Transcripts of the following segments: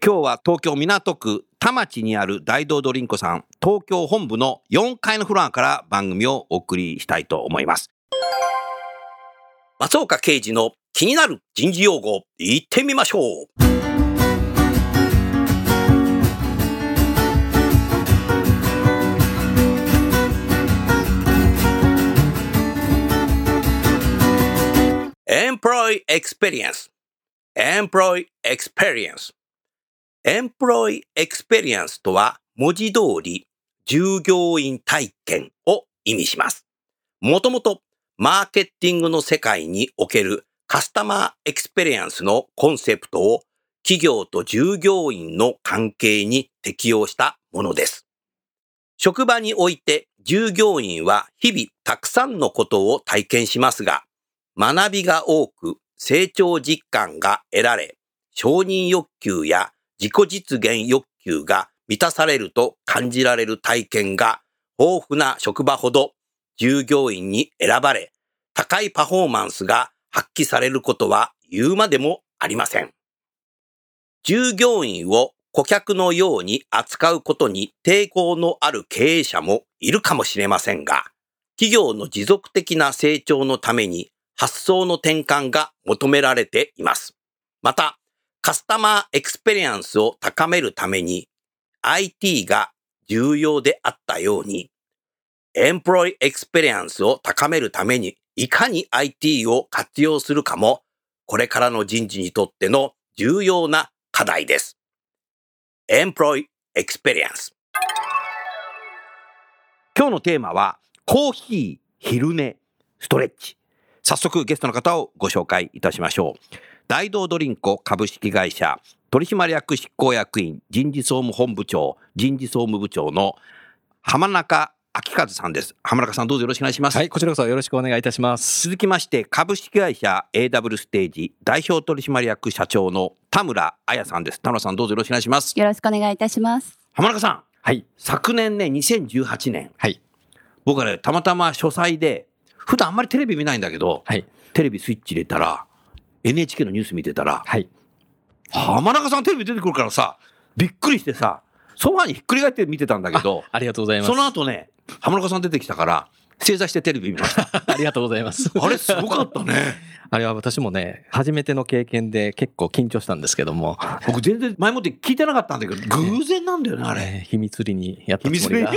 今日は東京港区田町にある大道ドリンコさん東京本部の4階のフロアから番組をお送りしたいと思います。松岡刑事の気になる人事用語言ってみましょう。エンプロイエクスペリエンスエンプロイエクスペリエンスエンプロイエクスペリエンスとは文字通り従業員体験を意味します。もともとマーケティングの世界における customer experience のコンセプトを企業と従業員の関係に適用したものです。職場において従業員は日々たくさんのことを体験しますが、学びが多く成長実感が得られ、承認欲求や自己実現欲求が満たされると感じられる体験が豊富な職場ほど従業員に選ばれ、高いパフォーマンスが発揮されることは言うまでもありません。従業員を顧客のように扱うことに抵抗のある経営者もいるかもしれませんが、企業の持続的な成長のために発想の転換が求められています。また、 customer experience を高めるために IT が重要であったように、 employee experience を高めるためにいかに IT を活用するかも、これからの人事にとっての重要な課題です。 employee experience。今日のテーマは、コーヒー、昼寝、ストレッチ。早速ゲストの方をご紹介いたしましょう。ダイドードリンコ株式会社取締役執行役員人事総務本部長人事総務部長の浜中明和さんです。浜中さんどうぞよろしくお願いします。はい、こちらこそよろしくお願いいたします。続きまして株式会社 AW ステージ代表取締役社長の田村彩さんです。田村さんどうぞよろしくお願いします。よろしくお願いいたします。浜中さん、はい、昨年ね2018年はい、僕はねたまたま書斎で普段あんまりテレビ見ないんだけど、はい、テレビスイッチ入れたら NHK のニュース見てたらはい。浜中さんテレビ出てくるからさ、びっくりしてさ、ソファにひっくり返って見てたんだけど、ありがとうございます。その後ね、浜中さん出てきたから、正座してテレビ見ました。ありがとうございます。あれすごかったね。あれは私もね、初めての経験で結構緊張したんですけども、僕全然前もって聞いてなかったんだけど、偶然なんだよね、あれ。えー秘密裏にやった秘密つもりが。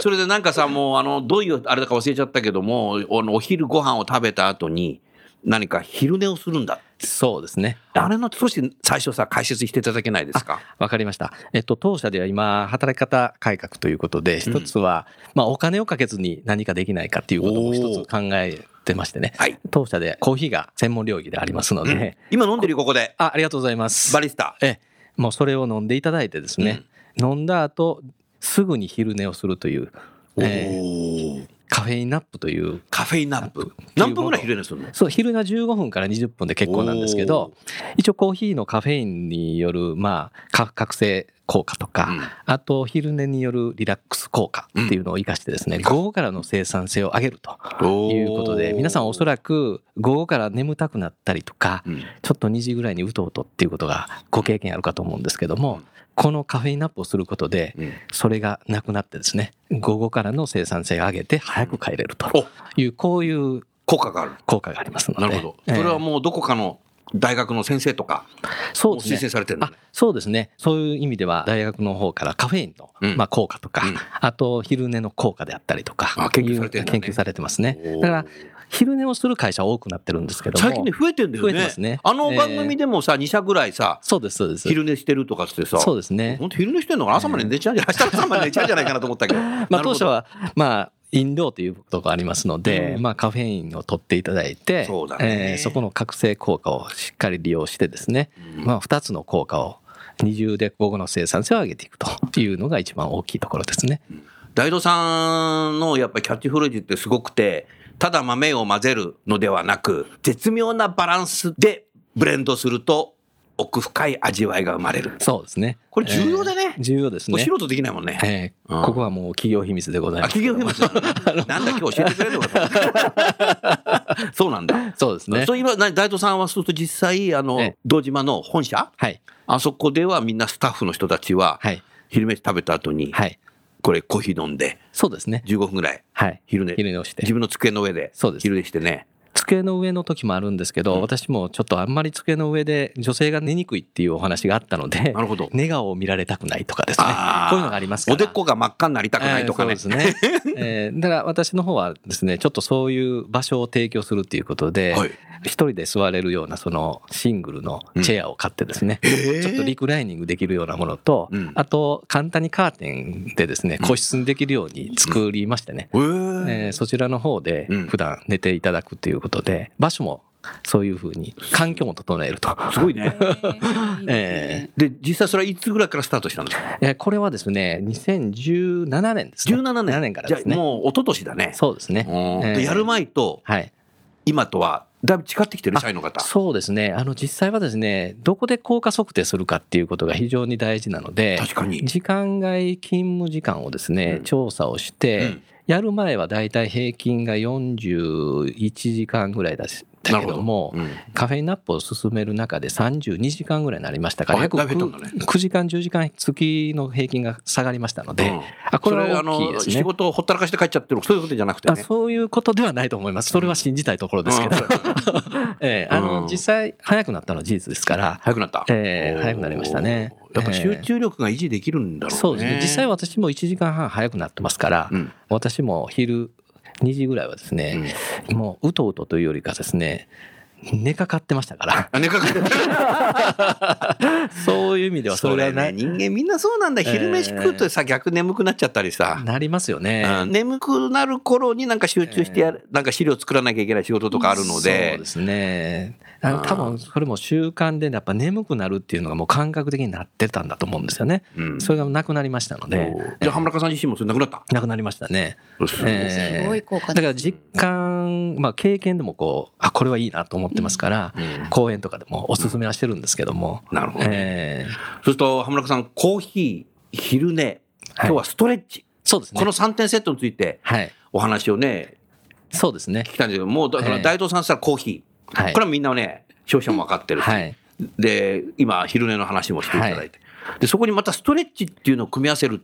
それでなんかさ、もうあの、どういうあれだか忘れちゃったけども、お昼ご飯を食べた後に、何か昼寝をするんだ。そうですね。あれの少し最初さ、解説していただけないですか？わかりました。えっと、当社では今、働き方改革ということで、一つは、まあ、お金をかけずに何かできないかっていうことも一つ考えてましてね。はい。当社でコーヒーが専門領域でありますので、今飲んでるよここで。あ、ありがとうございます。バリスタ。ええ、もうそれを飲んでいただいてですね、飲んだ後、すぐに昼寝をするという、えーカフェインナップという、カフェインナップ。何分ぐらい昼寝するの？そう、昼寝は15分から20分で結構なんですけど、一応コーヒーのカフェインによる、まあ、か覚醒効果とか、うん。あと昼寝によるリラックス効果っていうのを生かしてですね、午後からの生産性を上げるということで、皆さんおそらく午後から眠たくなったりとか、うん。ちょっと2時ぐらいにうとうとっていうことがご経験あるかと思うんですけども、このカフェインナップをすることで、うんそれがなくなってですね、午後からの生産性を上げて早く帰れるとおいう、こういう効果がある。効果がありますので。なるほど。ええそれはもうどこかの大学の先生とか、そうですねも推薦されてるのあね。そうですね。そういう意味では、大学の方からカフェインの、うんまあ、効果とか、うんあと昼寝の効果であったりとか、あ研究されてるんだねいう研究されてますね。だから、昼寝をする会社多くなってるんですけども。最近ね、増えてんだよね。増えてますねあの番組でもさ、2社ぐらいさ、そうです、そうです。昼寝してるとかってさ、そうですね。本当昼寝してんのかな？朝まで寝ちゃうんじゃない明日の朝まで寝ちゃうんじゃないかなと思ったけど。まあ、当初は、まあ、飲料というところがありますので、うんまあ、カフェインを取っていただいて、そうだねえーそこの覚醒効果をしっかり利用してですね、うんまあ、2つの効果を二重で午後の生産性を上げていくというのが一番大きいところですね。大道さんのやっぱりキャッチフレーズってすごくて、ただ豆を混ぜるのではなく、絶妙なバランスでブレンドすると奥深い味わいが生まれる。そうですね。これ重要だねえー重要ですね。素人できないもんね。えーうんここはもう企業秘密でございあ、ます。企業秘密 なのなんだ今日教えてくれるのか そうなんだ。そうですね。そう今、な大東さんはそうすると実際、あのええ、堂島の本社？はい。あそこではみんなスタッフの人たちは、はい。昼飯食べた後に、はい。これコーヒー飲んで、そうですね。15分ぐらい、はい。昼寝、昼寝をして自。分の机の上で、そうです昼寝してね。机の上の時もあるんですけど、うん私もちょっとあんまり机の上で女性が寝にくいっていうお話があったのでな、るほど。寝顔を見られたくないとかですね。こういうのがありますから。おでこが真っ赤になりたくないとかねえー。そうですね。えーだから私の方はですね、ちょっとそういう場所を提供するっていうことで、はい。一人で座れるようなそのシングルのチェアを買ってですね、へーちょっとリクライニングできるようなものと、うんあと簡単にカーテンでですね、個室にできるように作りましてね、へーえーそちらの方でうん普段寝ていただくということで、場所もそういうふうに環境も整えると。すごいね。えで、実際それはいつぐらいからスタートしたんですか？えーこれはですね、2017年ですね。17年。7年からですね。じゃあもう一昨年だね。そうですね。うんえーでやる前とはい。今とはだいぶ違ってきてる？社員の方。そうですね。あの、実際はですね、どこで効果測定するかっていうことが非常に大事なので、確かに。時間外勤務時間をですね、うん調査をして、うんやる前はだいたい平均が41時間ぐらいだしたけども、うんカフェインナップを進める中で32時間ぐらいになりましたから、あ約だいぶ減ったんだね 9, 時間、10時間月の平均が下がりましたので、うんあこれは大きいですね。仕事をほったらかして帰っちゃってるそういうことじゃなくてあね。そういうことではないと思います。それは信じたいところですけど。うん ええあの、うん実際早くなったのは事実ですから、早くなった。ええ早くなりましたねやっぱ集中力が維持できるんだろうね。そうですね。実際私も1時間半早くなってますから、うん私も昼2時ぐらいはですね、もううとうとというよりかですね、寝かかってましたから、あ 寝かかってる。そういう意味ではそそれれがない、ね人間みんなそうなんだ。昼飯食うとさ逆眠くなっちゃったりさ、なりますよね。うん。眠くなる頃になんか集中してやる、なんか資料作らなきゃいけない仕事とかあるのそうでですね。あの多分それも習慣でやっぱ眠くなるっていうのがもう感覚的になってたんだと思うんですよね。うん。それがなくなりましたので、じゃあ浜中さん自身もそれなくなった？なくなりましたね。ええ。すごい効果だから実感、まあ経験でもこう、あ、これはいいなと思ってますから、うん講演とかでもおすすめはしてるんですけども。なるほどねええそうすると浜中さんコーヒー昼寝今日はストレッチ、そうですね。この3点セットについてはい。お話をねそうですね聞。きたいんだけどもうだからええ大東さんって言ったらコーヒー、はい。これはみんなね消費者も分かってるし、はい。で今昼寝の話もしていただいて、でそこにまたストレッチっていうのを組み合わせる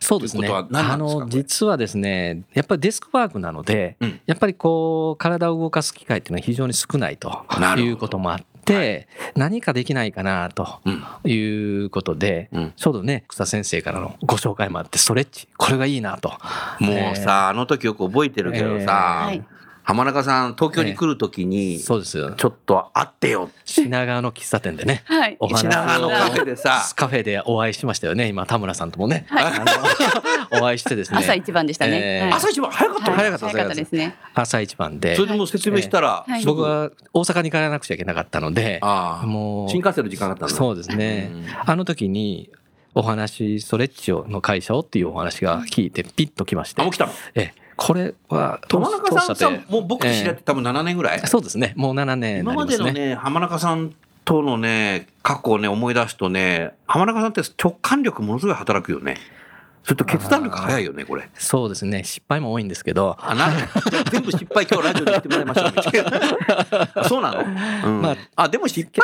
そうですね。すかこれ？の、実はですね、やっぱりデスクワークなので、うん。やっぱりこう、体を動かす機会っていうのは非常に少ないということもあって、何かできないかなとうん。いうことで、うん。ちょうどね、草先生からのご紹介もあって、ストレッチ、これがいいなと。もうさ、あの時よく覚えてるけどさ、えー。はい浜中さん東京に来る時に、そうですよ。ちょっと会ってよ。品川の喫茶店でね、はい。お話品川のカフェをでさ。カフェでお会いしましたよね、今、田村さんともね。あの お会いしてですね。朝一番でしたね。朝一番？早かったはい。ね、早かった早かったですね。朝一番で。そ。れでもう説明したら、はい。僕は大阪に帰らなくちゃいけなかったので、ああ。もう、新幹線の時間があったんだそうですね。うん。あの時に、お話、ストレッチをの会社をっていうお話が聞いて、ピッときまして。あもう、来たの？え、これは、浜中さんさ当社でもう僕と知り合って多分7年ぐらい、そうですね。もう7年にな今ま。ですのね浜中さんとのね過去をね思い出すとね浜中さんって直感力ものすごい働くよね。それと決断力早いよねこれ。そうですね。失敗も多いんですけど、あな 全部失敗今日ラジオで言ってもらいましょう。あ そうなの、うん。まああ、でも失敗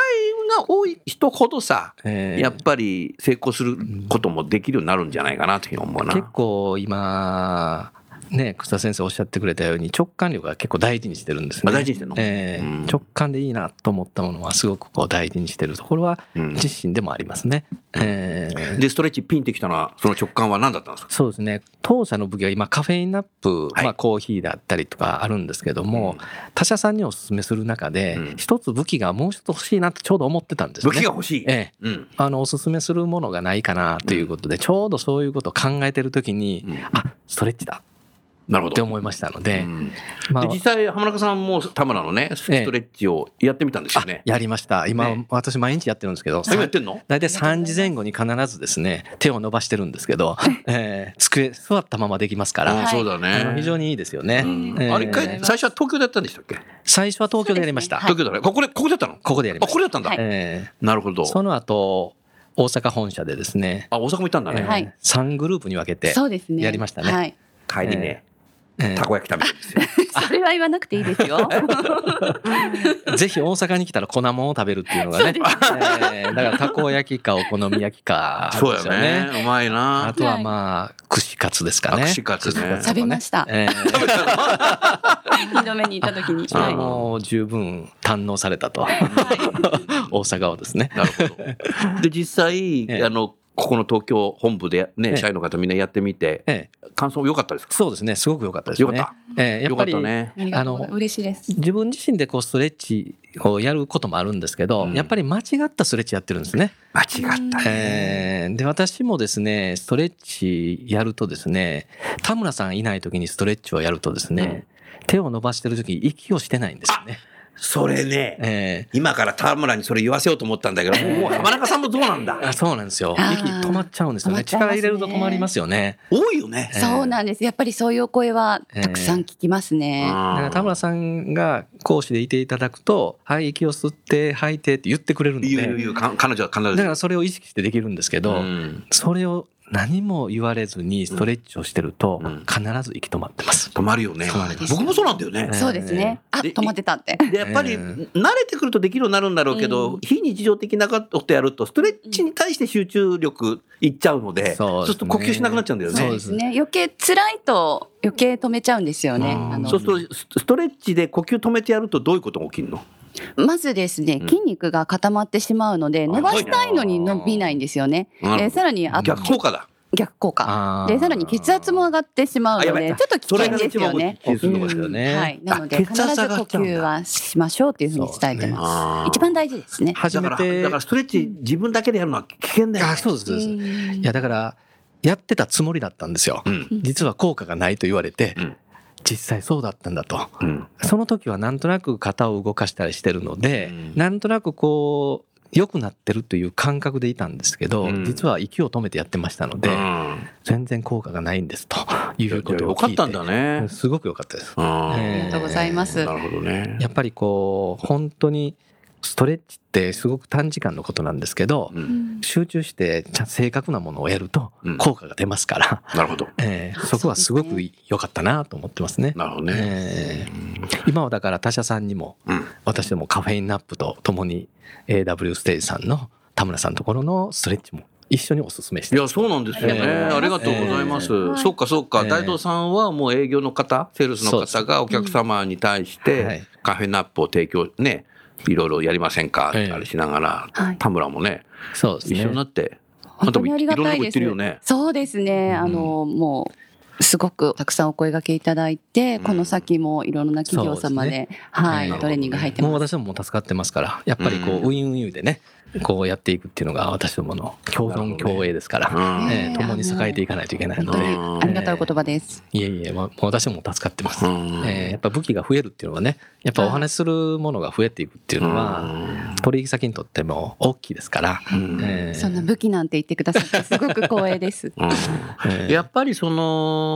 が多い人ほどさえーやっぱり成功することもできるようになるんじゃないかなというふうに思うな。結構今、ね、草田先生おっしゃってくれたように直感力が結構大事にしてるんですね。あ大事にしてんの？ええうん直感でいいなと思ったものはすごくこう大事にしてるところはうん自身でもありますね。ええで、ストレッチピンってきたのは、その直感は何だったんですか？そうですね。当社の武器は今カフェインナップ、はいまあコーヒーだったりとかあるんですけども、他社さんにお勧めする中でうん、一つ武器がもう一つ欲しいなってちょうど思ってたんですね。武器が欲しい。ええ。うん。あの、おすすめするものがないかなということで、ちょうどそういうことを考えてるときに、うんあ、ストレッチだなるほど。って思いましたので、うんまあで実際、浜中さんも田村のね、ストレッチをやってみたんですよあね。やりました。今、ね私毎日やってるんですけど、今やってんの？大体3時前後に必ずですね、手を伸ばしてるんですけど、えー机、座ったままできますから、うんそうだね。非常にいいですよね。あれ最初は東京でやったんでしたっけ？最初は東京でやりました。東京だね。ここで、ここでやったの？ここでやりまあ、した。これだったんだ。はいえなるほどー。その後、大阪本社でですね、あ、大阪も行ったんだね。はい3グループに分けて、そうですね。やりましたねはい。帰りね、えーたこ焼き食べてるんですよ。それは言わなくていいですよ。ぜひ大阪に来たら粉もんを食べるっていうのがね、えーだからたこ焼きかお好み焼きかそうよやねね。。うまいあな。とはまあ、串カツですかね。あ串カツね食べましたえー二度目に行った時に。それはいも十分堪能されたと。大阪をですね。なるほど。で、実際、ええあの、ここの東京本部でね、ええ社員の方みんなやってみて、ええ感想良かったですか？そうですね、すごく良かったですよね。よかよかええやっぱりったね。あの嬉しいです。自分自身でこうストレッチをやることもあるんですけど、うんやっぱり間違ったストレッチやってるんですね。間違ったね。えーで私もですねストレッチやるとですね田村さんいない時にストレッチをやるとですね、手を伸ばしてる時に息をしてないんですよね。それね、え今から田村にそれ言わせようと思ったんだけど、もう浜中さんもどうなんーだ？あそうなんですよ。息止まっちゃうんですよね。ね。力入れると止まりますよね。多いよね。えーそうなんです。やっぱりそういうお声はたくさん聞きますね。だから田村さんが講師でいていただくと「はい息を吸って吐いて」って言ってくれるので。言う言う言う。か彼女は必ずだからそれを意識してできるんですけど、うん。それを何も言われずにストレッチをしてるとうん必ず息止まってます。止まるよね僕もそうなんだよねえ。そうですね。あ、で止まってたって。でやっぱりえ慣れてくるとできるようになるんだろうけど、うん非日常的なことやるとストレッチに対して集中力いっちゃうので、そうですねすると呼吸しなくなっちゃうんだよね。そうですね。余計辛いと余計止めちゃうんですよね。そうするとスストレッチで呼吸止めてやるとどういうことが起きるの？まずですね、うん筋肉が固まってしまうので、あ伸ばしたいのに伸びないんですよね。えーさらに、あと逆効果だ。逆効果。で、さらに血圧も上がってしまうので、ちょっと危険ですよね。ですよね。はい。なので、あ必ず呼吸はしましょうっていうふうに伝えてます。一番大事ですね。初だからめてだからストレッチ自分だけでやるのは危険だよ、ね。あそうですそうです。うんいやだからやってたつもりだったんですよ。うん実は効果がないと言われて、うん実際そうだったんだと。うんその時はなんとなく肩を動かしたりしてるので、うんなんとなくこう良くなってるという感覚でいたんですけど、うん実は息を止めてやってましたので、うん全然効果がないんですということを聞いてよかったんだね。すごく良かったです。あありがとうございます。なるほどね。やっぱりこう本当にストレッチってすごく短時間のことなんですけど、うん。集中してちゃん正確なものをやるとうん。効果が出ますから、なるほど。えーそこはすごく良かったなと思ってますね。なるほどね。えー今はだから他社さんにもうん。私どもカフェインナップとともに AW ステージさんの田村さんのところのストレッチも一緒にお勧めしていや、そうなんですよね。えーありがとうございます。えーそっかそっか。えー大東さんはもう営業の方、セールスの方がお客様に対しはてい。カフェナップを提供ね、いろいろやりませんかええ。あれしながらはい、田村もね、そうですね。一緒になって、本当にありがたいです。ってるよね。そうですね。あの、もう、すごくたくさんお声掛けいただいて、うん。この先もいろんな企業様で、そうではい、ええトレーニング入ってもうます。私どもも助かってますからやっぱりこう、うん。ウィンウィンでねこうやっていくっていうのが私どもの共存共栄ですから、うん。えー共に栄えていかないといけないので、うんありがたいお言葉です。いえいえ、まあ、もう私も助かってます、うん。えーやっぱ武器が増えるっていうのはねやっぱお話しするものが増えていくっていうのは、取引先にとっても大きいですから、うん。えー。そんな武器なんて言ってくださってすごく光栄です。やっぱりその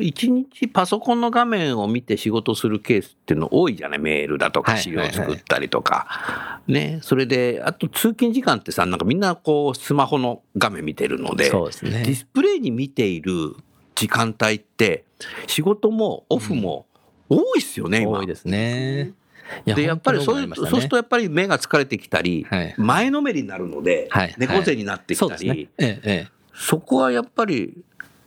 一日パソコンの画面を見て仕事するケースっていうの多いじゃないメールだとかはい資料作ったりとか、ねそれであと通勤時間ってさなんかみんなこうスマホの画面見てるのでそうですね。ディスプレイに見ている時間帯って仕事もオフも多いっすよね、今。多いですね。いでやっぱりそういう、本当にそうするとやっぱり目が疲れてきたり、はい前のめりになるので、はい。猫背になってきたり、そうですね。ええええ。そこはやっぱり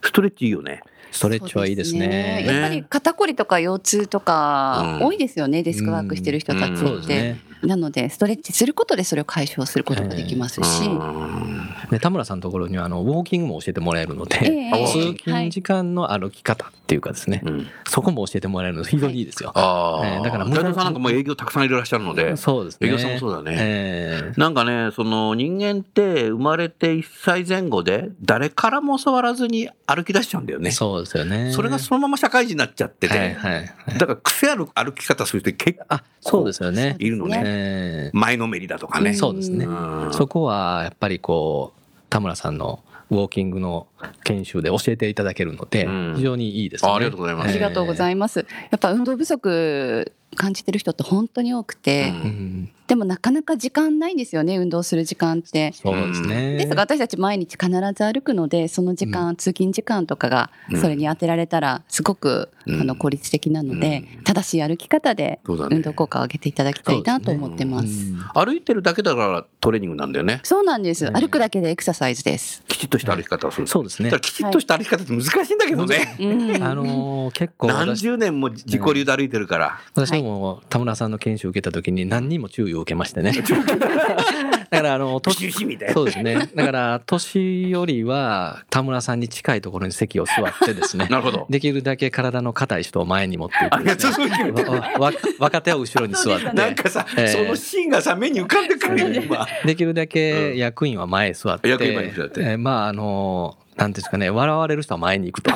スストレッチいいよね。ストレッチはいいですね。やっぱり肩こりとか腰痛とかうん多いですよね、デスクワークしてる人たちうんそうですって。ね。なので、ストレッチすることでそれを解消することができますし。うんで田村さんのところにはあのウォーキングも教えてもらえるので、ええ通勤時間の歩き方っていうかですね、うんそこも教えてもらえるので非常にいいですよ。ああ、えーだから斉藤さんなんかもう営業たくさんいらっしゃるので、そうですね。営業さんもそうだね。ええなんかね、その人間って生まれて1歳前後で誰からも教わらずに歩き出しちゃうんだよね。そうですよね。それがそのまま社会人になっちゃってて、はいはいはい。だから癖ある歩き方する人結構あ、そうですよね。いるのね。ええ前のめりだとかね。そうですね。うんそこはやっぱりこう田村さんのウォーキングの研修で教えていただけるのでうん非常にいいですね。あありがとうございますありがとうございいます。やっぱ運動不足感じてる人って本当に多くて、うんうん、でもなかなか時間ないんですよね、運動する時間って。そうですね。ですが私たち毎日必ず歩くのでその時間、通勤時間とかがうんそれに当てられたらすごく、うんあの効率的なので、うん正しい歩き方で運動効果を上げていただきたいなと思ってます。うん歩いてるだけだからトレーニングなんだよね。そうなんです、ね歩くだけでエクササイズです。きちっとした歩き方をする。そうですねだからきちっとした歩き方って難しいんだけどね。うんあのー結構何私十年も自己流で歩いてるから。私も田村さんの研修を受けた時に何人も注意を受けましてね。だからあの年年しみで。そうですね。だから年よりは田村さんに近いところに席を座ってですね。なるほど。できるだけ体の硬い人を前に持っていくね、若手は後ろに座って、なんかさ、ええそのシーンがさ、目に浮かんでくるよ、今。できるだけ役員は前へ座って、役員前に座ってえーまああのなんていうんですかね笑われる人は前に行くと。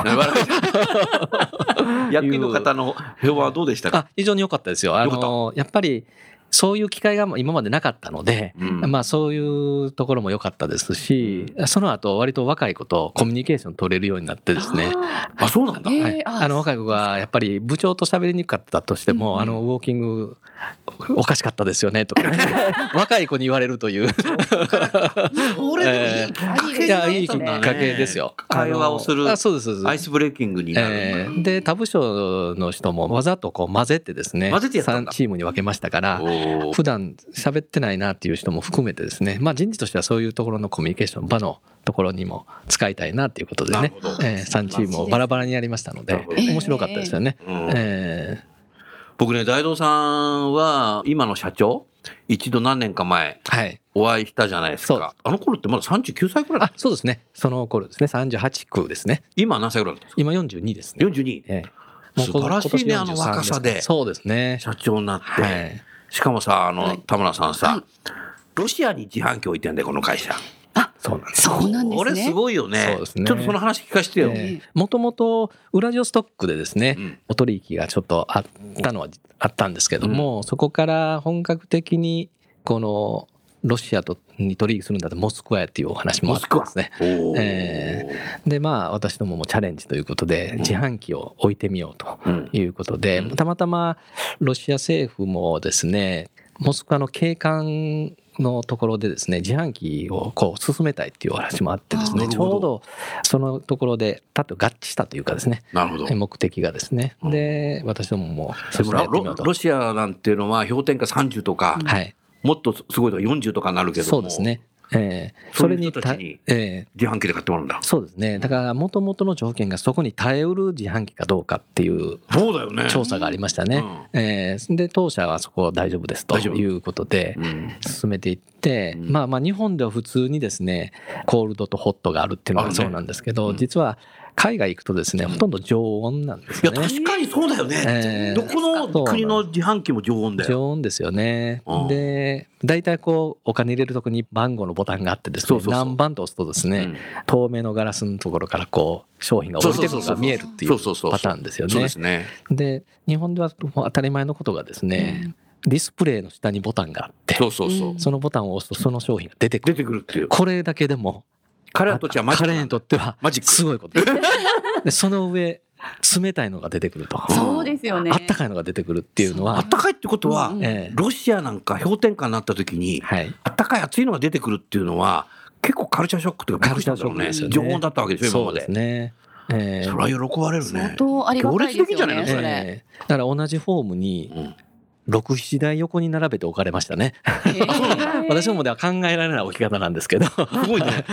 役員の方の評判はどうでしたか？あ非常に良かったですよ。あのやっぱりそういう機会が今までなかったので、うん。まあそういうところも良かったですし、その後割と若い子とコミュニケーション取れるようになってですね。あ、そうなんだ。えーはい、ああの若い子がやっぱり部長と喋りにくかったとしても、あのウォーキングおかしかったですよねとかね。若い子に言われるという。俺えーいやいいきっかけですよ。会話をするあそうですそうです。アイスブレーキングになる。えー。で他部署の人もわざとこう混ぜてですね混ぜてやったんだ。3チームに分けましたから普段喋ってないなっていう人も含めてですね。まあ人事としてはそういうところのコミュニケーション場のところにも使いたいなっていうことでね。え3チームをバラバラにやりましたので面白かったですよね。うん。え僕ね、大道さんは、今の社長、一度何年か前、ーはい。お会いしたじゃないですか。あの頃ってまだ39歳くらいそうですね。その頃ですね。38区ですね。今何歳くらいです今42ですかね。?42。ええ。素晴らしいねあの若さで。43すそうですね。社長になって。はい。しかもさ、あの、はい田村さんさ、はいロシアに自販機置いてんだよ、この会社。そうなんです。そうなんですね。これすごいよね。そうですねちょっとその話聞かせてよ。もともとウラジオストックでですね、うんお取引がちょっとあったのはあったんですけども、そこから本格的にこのロシアとに取引するんだってモスクワやっていうお話もあってですね。おー。えでまあ私どももチャレンジということで自販機を置いてみようとうん。いうことで、うん。たまたまロシア政府もですねモスクワの景観のところでですね自販機をこう進めたいっていうお話もあってですねちょうどそのところでたと合致したというかですねなるほど。目的がですね。うん。で私どももロシアなんていうのは氷点下30とか、はいもっとすごいとか40とかなるけども。そうですね。えーそういう人たえー自販機で買ってもらうんだ。そうですね。だからもともとの条件がそこに耐えうる自販機かどうかっていうそうだよね。調査がありましたね。えーで当社はそこ大丈夫ですということでうん。進めていって、うん。まあまあ日本では普通にですねコールドとホットがあるっていうのがそうなんですけど、うん。実は海外行くとですねほとんど常温なんですいや。確かにそうだよね。えーどこの国の自販機も常温だよ。常温ですよねうん。で大体こうお金入れるとこに番号のボタンがあってですねそうそうそう何番と押すとですね、うん透明のガラスのところからこう商品が降りてくるのが見えるっていそうパターンですよねで。日本では当たり前のことがですね、ディスプレイの下にボタンがあってそのボタンを押すとその商品が出てく出るてくるっていう。これだけでも彼らにとってはマジック彼にとってはマジックすごいこと。ですでその上冷たいのが出てくると。そうですよね。あったかいのが出てくるっていうのはあったかいってことは、うんええロシアなんか氷点下になった時に、はい。あったかい熱いのが出てくるっていうのは、結構カルチャーショックというか、カルチャーショックですよね。常温だったわけでしょ、今まで。そうですね。ええ。それは喜ばれるね。相。当ありがたいですよね。だから同じフォームにうん6、7台横に並べて置かれましたね。私どもでは考えられない置き方なんですけど、すごいね。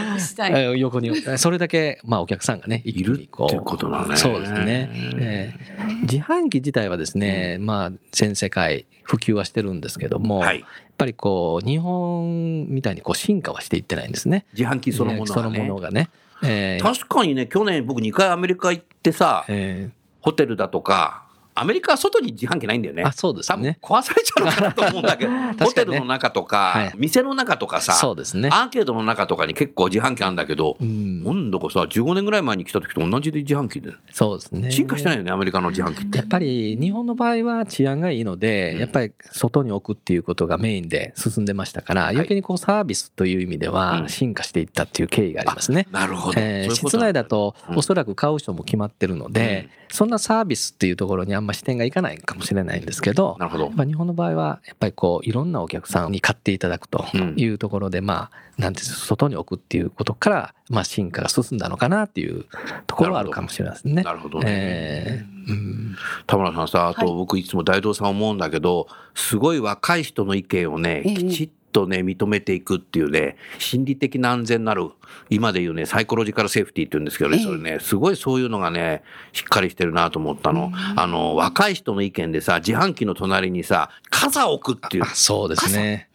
横に、それだけ、まあお客さんがね、いるってことだねそうですね。えー自販機自体はですね、まあ全世界普及はしてるんですけども、はい。やっぱりこう、日本みたいにこう進化はしていってないんですね。自販機そのものそのがね。ものがね。えー確かにね、去年僕2回アメリカ行ってさ、えホテルだとか、アメリカは外に自販機ないんだよね。ーあ、そうですね。壊されちゃうのかなと思うんだけど、ホテルの中とか、はい店の中とかさ、そうですね。アーケードの中とかに結構自販機あるんだけど、うん今度こさ、15年ぐらい前に来た時と同じで自販機で。そうですね。進化してないよね、アメリカの自販機って。やっぱり日本の場合は治安がいいので、うんやっぱり外に置くっていうことがメインで進んでましたから、余計にこうサービスという意味でうはん進化していったっていう経緯がありますね。なるほど。えー室内だとうんおそらく買う人も決まってるので、そんなサービスっていうところにあんま視点がいかないかもしれないんですけど、なるほど。日本の場合はやっぱりこういろんなお客さんに買っていただくというところで、まあなんていうんですか外に置くっていうことからまあ進化が進んだのかなっていうところはあるかもしれないですね。なるほど。ね。えー。うん。田村さんさ、あとはい。僕いつも大道さん思うんだけど、すごい若い人の意見をね、ええきちっとね、認めていくっていうね、心理的な安全なる、今で言うね、サイコロジカルセーフティーって言うんですけどね、ええそれね、すごいそういうのがね、しっかりしてるなと思ったの。あの、若い人の意見でさ、自販機の隣にさ、傘を置くっていうあ。そうですね。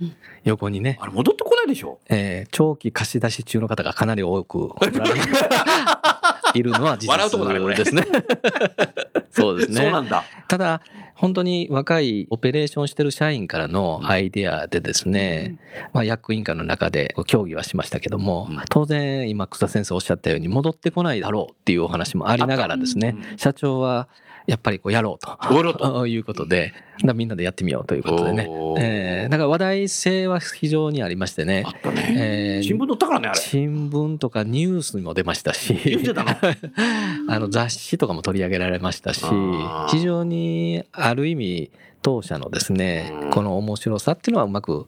横にね。あれ戻ってこないでしょ？えー長期貸し出し中の方がかなり多く いるのは事笑うとこだねこれ実ですね。そうですね。そうなんだ。ただ、本当に若いオペレーションしてる社員からのアイデアでですね、まあ、役員会の中で協議はしましたけども、うん。当然今草先生おっしゃったように戻ってこないだろうっていうお話もありながらですね、社長はやっぱりこうやろうと。やろうと いうことで、みんなでやってみようということでね。えーだから話題性は非常にありましてねあ。ったね。えー新聞載ったからね、あれ。新聞とかニュースにも出ましたし、あの雑誌とかも取り上げられましたし非常にある意味当社のですねうん、この面白さっていうのはうまく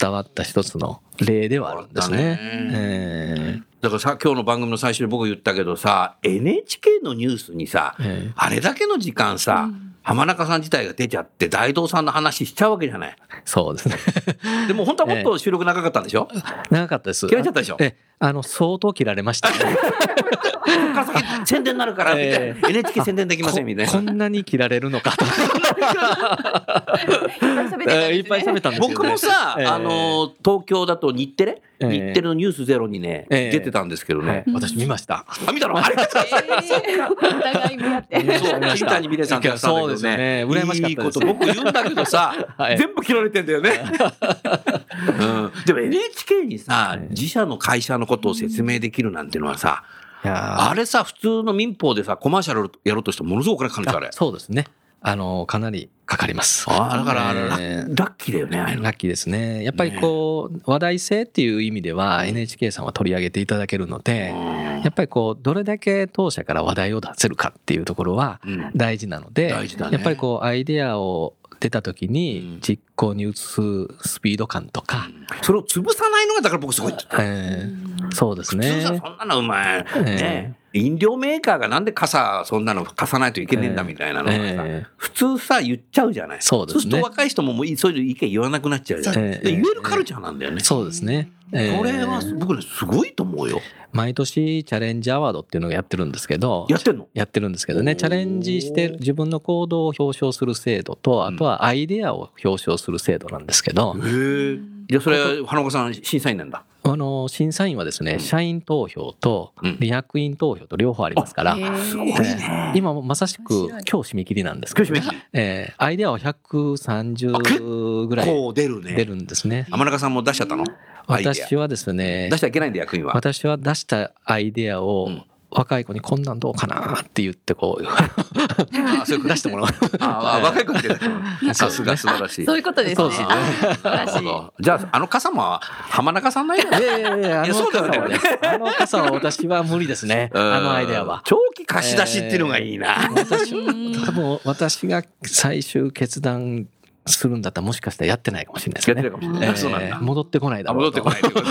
伝わった一つの例ではあるんですね。ねえだからさ、今日の番組の最初に僕言ったけどさ、NHK のニュースにさ、ーえーあれだけの時間さ、浜中さん自体が出ちゃって、大道さんの話しちゃうわけじゃない。そうですね。でも本当はもっと 収録長かったんでしょ、長かったです。切られちゃったでしょ？えあの相当切られましたね。から先宣伝になるから、みたいな。え NHK 宣伝できませんみたいな。ここんなに切られるのかと。えーいっぱい喋ったんですよね。僕もさ、えーあの、東京だと日テレ、えー日テレのニュースゼロにね、えー出てたんですけどはねい。私見ました。あ、見たの？あれ？お互い見合って。そう、桐谷美玲さんとやってたんだけどそうですよね。羨ましかったです。いいこと僕言うんだけどさ、はい。全部切られてんだよね。うん、でも NHK にさ、自社の会社のことを説明できるなんていうのはさ、あれさ、普通の民放でさ、コマーシャルやろうとしてものすごくお金かかるんですよ、あれあ。そうですね。あの、かなりかかります。ああ、だからラえーラッキーだよね、ラッキーですね。やっぱりこう、話題性っていう意味では NHK さんは取り上げていただけるので、やっぱりこう、どれだけ当社から話題を出せるかっていうところはうん大事なので、やっぱりこう、アイデアを出た時うんに実行に移すスピード感とか、それを潰さないのが、だから僕すごい。えーそうですね。そんなのうまい。えね。飲料メーカーがなんで傘、そんなの貸さないといけねえんだみたいなのがさ、えー普通さ、言っちゃうじゃない。そうですねすると若い人ももうそういう意見言わなくなっちゃうじゃない。ええで言えるカルチャーなんだよね。そうですね。えーこれは僕ね、すごいと思うよ。毎年チャレンジアワードっていうのをやってるんですけど、やってんの？やってるんですけどね、チャレンジして自分の行動を表彰する制度と、あとはアイデアを表彰する制度なんですけど、へえ。じゃあそれ、花岡さん、審査員なんだ？あの、審査員はですね、社員投票とうん役員投票と両方ありますから、すごいえね。ー今もまさしく今日締め切りなんですけど、今日締め切えーアイデアは130ぐらいこう出るね。出るんですね。浜中さんも出しちゃったの？私はですね出し、ちゃいけないんだ、役員は。私は出したアイデアをうん若い子にこんなんどうかなって言ってこう、あそうい出してもらう。ああ、若い子に出たさすが素晴らしい。そういうことですね。そうですねじゃあ、あの傘も浜中さんないよいやいやいや、あいやのそうだよね傘はね、あの傘は私は無理ですね。あのアイデアは。長期貸し出しっていうのがいいな。私、多分私が最終決断するんだったらもしかしたらやってないかもしれないですね。やってるかもしれない。えーそうなんだ。戻ってこないだあろうと。戻ってこな